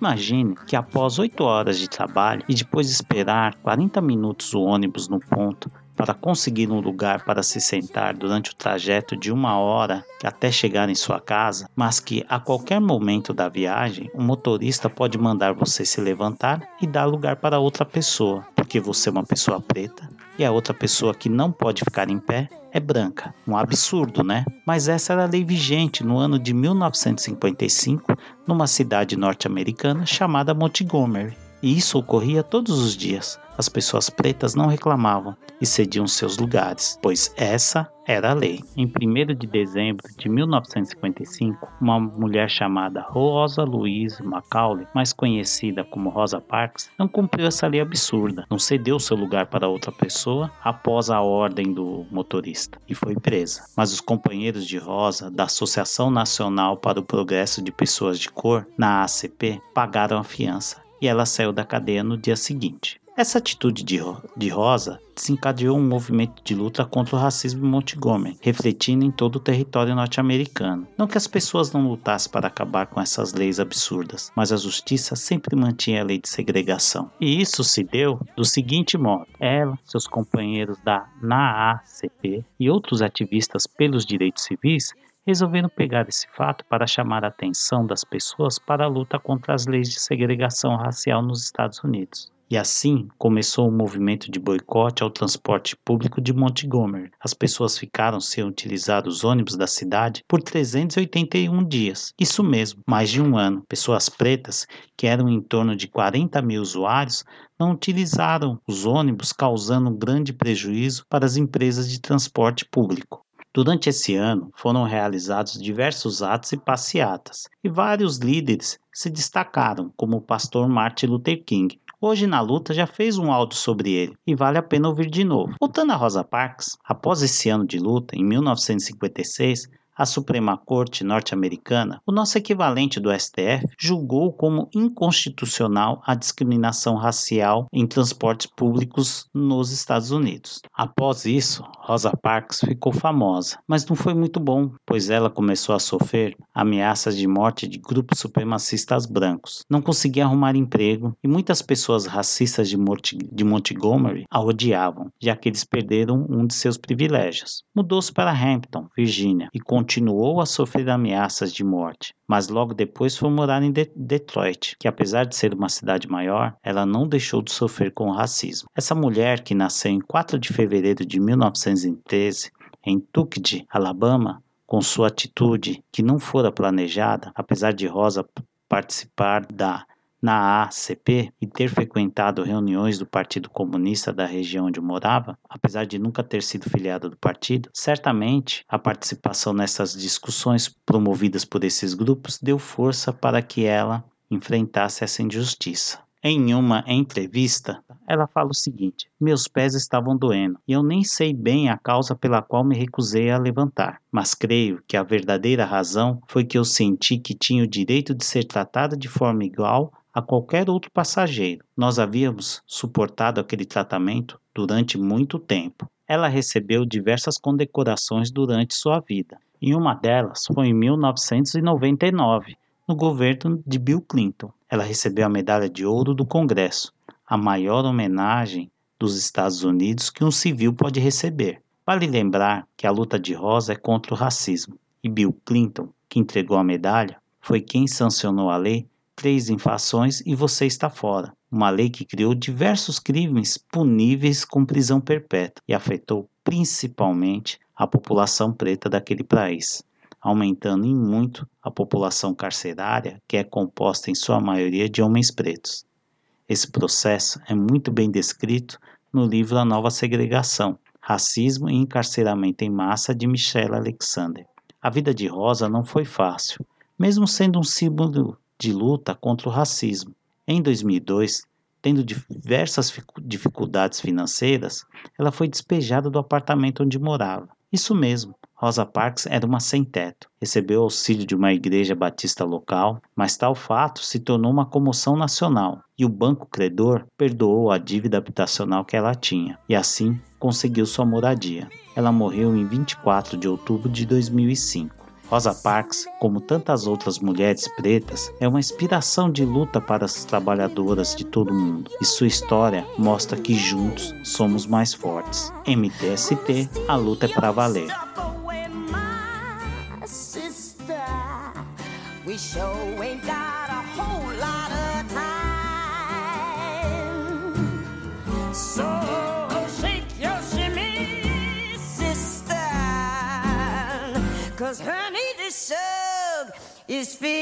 Imagine que após 8 horas de trabalho e depois de esperar 40 minutos o ônibus no ponto para conseguir um lugar para se sentar durante o trajeto de uma hora até chegar em sua casa, mas que a qualquer momento da viagem o motorista pode mandar você se levantar e dar lugar para outra pessoa, porque você é uma pessoa preta e a outra pessoa que não pode ficar em pé é branca. Um absurdo, né? Mas essa era a lei vigente no ano de 1955 numa cidade norte-americana chamada Montgomery. E isso ocorria todos os dias. As pessoas pretas não reclamavam e cediam seus lugares, pois essa era a lei. Em 1 de dezembro de 1955, uma mulher chamada Rosa Louise Macaulay, mais conhecida como Rosa Parks, não cumpriu essa lei absurda, não cedeu seu lugar para outra pessoa após a ordem do motorista e foi presa. Mas os companheiros de Rosa da Associação Nacional para o Progresso de Pessoas de Cor, na ACP, pagaram a fiança e ela saiu da cadeia no dia seguinte. Essa atitude de, de Rosa desencadeou um movimento de luta contra o racismo em Montgomery, refletindo em todo o território norte-americano. Não que as pessoas não lutassem para acabar com essas leis absurdas, mas a justiça sempre mantinha a lei de segregação. E isso se deu do seguinte modo: ela, seus companheiros da NAACP e outros ativistas pelos direitos civis resolveram pegar esse fato para chamar a atenção das pessoas para a luta contra as leis de segregação racial nos Estados Unidos. E assim começou o movimento de boicote ao transporte público de Montgomery. As pessoas ficaram sem utilizar os ônibus da cidade por 381 dias. Isso mesmo, mais de um ano. Pessoas pretas, que eram em torno de 40 mil usuários, não utilizaram os ônibus, causando um grande prejuízo para as empresas de transporte público. Durante esse ano foram realizados diversos atos e passeatas, e vários líderes se destacaram, como o pastor Martin Luther King. Hoje na luta já fez um áudio sobre ele e vale a pena ouvir de novo. Voltando a Rosa Parks, após esse ano de luta, em 1956, a Suprema Corte norte-americana, o nosso equivalente do STF, julgou como inconstitucional a discriminação racial em transportes públicos nos Estados Unidos. Após isso, Rosa Parks ficou famosa, mas não foi muito bom, pois ela começou a sofrer ameaças de morte de grupos supremacistas brancos. Não conseguia arrumar emprego e muitas pessoas racistas de, de Montgomery a odiavam, já que eles perderam um de seus privilégios. Mudou-se para Hampton, Virgínia, e continuou a sofrer ameaças de morte, mas logo depois foi morar em De Detroit, que apesar de ser uma cidade maior, ela não deixou de sofrer com o racismo. Essa mulher, que nasceu em 4 de fevereiro de 1913 em Tuckett, Alabama, com sua atitude que não fora planejada, apesar de Rosa participar da na ACP e ter frequentado reuniões do Partido Comunista da região onde morava, apesar de nunca ter sido filiada do partido, certamente a participação nessas discussões promovidas por esses grupos deu força para que ela enfrentasse essa injustiça. Em uma entrevista, ela fala o seguinte: Meus pés estavam doendo e eu nem sei bem a causa pela qual me recusei a levantar, mas creio que a verdadeira razão foi que eu senti que tinha o direito de ser tratada de forma igual a qualquer outro passageiro. Nós havíamos suportado aquele tratamento durante muito tempo. Ela recebeu diversas condecorações durante sua vida. E uma delas foi em 1999, no governo de Bill Clinton. Ela recebeu a medalha de ouro do Congresso, a maior homenagem dos Estados Unidos que um civil pode receber. Vale lembrar que a luta de Rosa é contra o racismo, e Bill Clinton, que entregou a medalha, foi quem sancionou a lei três infrações e você está fora. Uma lei que criou diversos crimes puníveis com prisão perpétua e afetou principalmente a população preta daquele país, aumentando em muito a população carcerária, que é composta em sua maioria de homens pretos. Esse processo é muito bem descrito no livro A Nova Segregação, Racismo e Encarceramento em Massa de Michelle Alexander. A vida de Rosa não foi fácil, mesmo sendo um símbolo de luta contra o racismo. Em 2002, tendo diversas dificuldades financeiras, ela foi despejada do apartamento onde morava. Isso mesmo, Rosa Parks era uma sem-teto. Recebeu auxílio de uma igreja batista local, mas tal fato se tornou uma comoção nacional e o banco credor perdoou a dívida habitacional que ela tinha e assim conseguiu sua moradia. Ela morreu em 24 de outubro de 2005. Rosa Parks, como tantas outras mulheres pretas, é uma inspiração de luta para as trabalhadoras de todo o mundo, e sua história mostra que juntos somos mais fortes. MTST, a luta é para valer. Cause is filled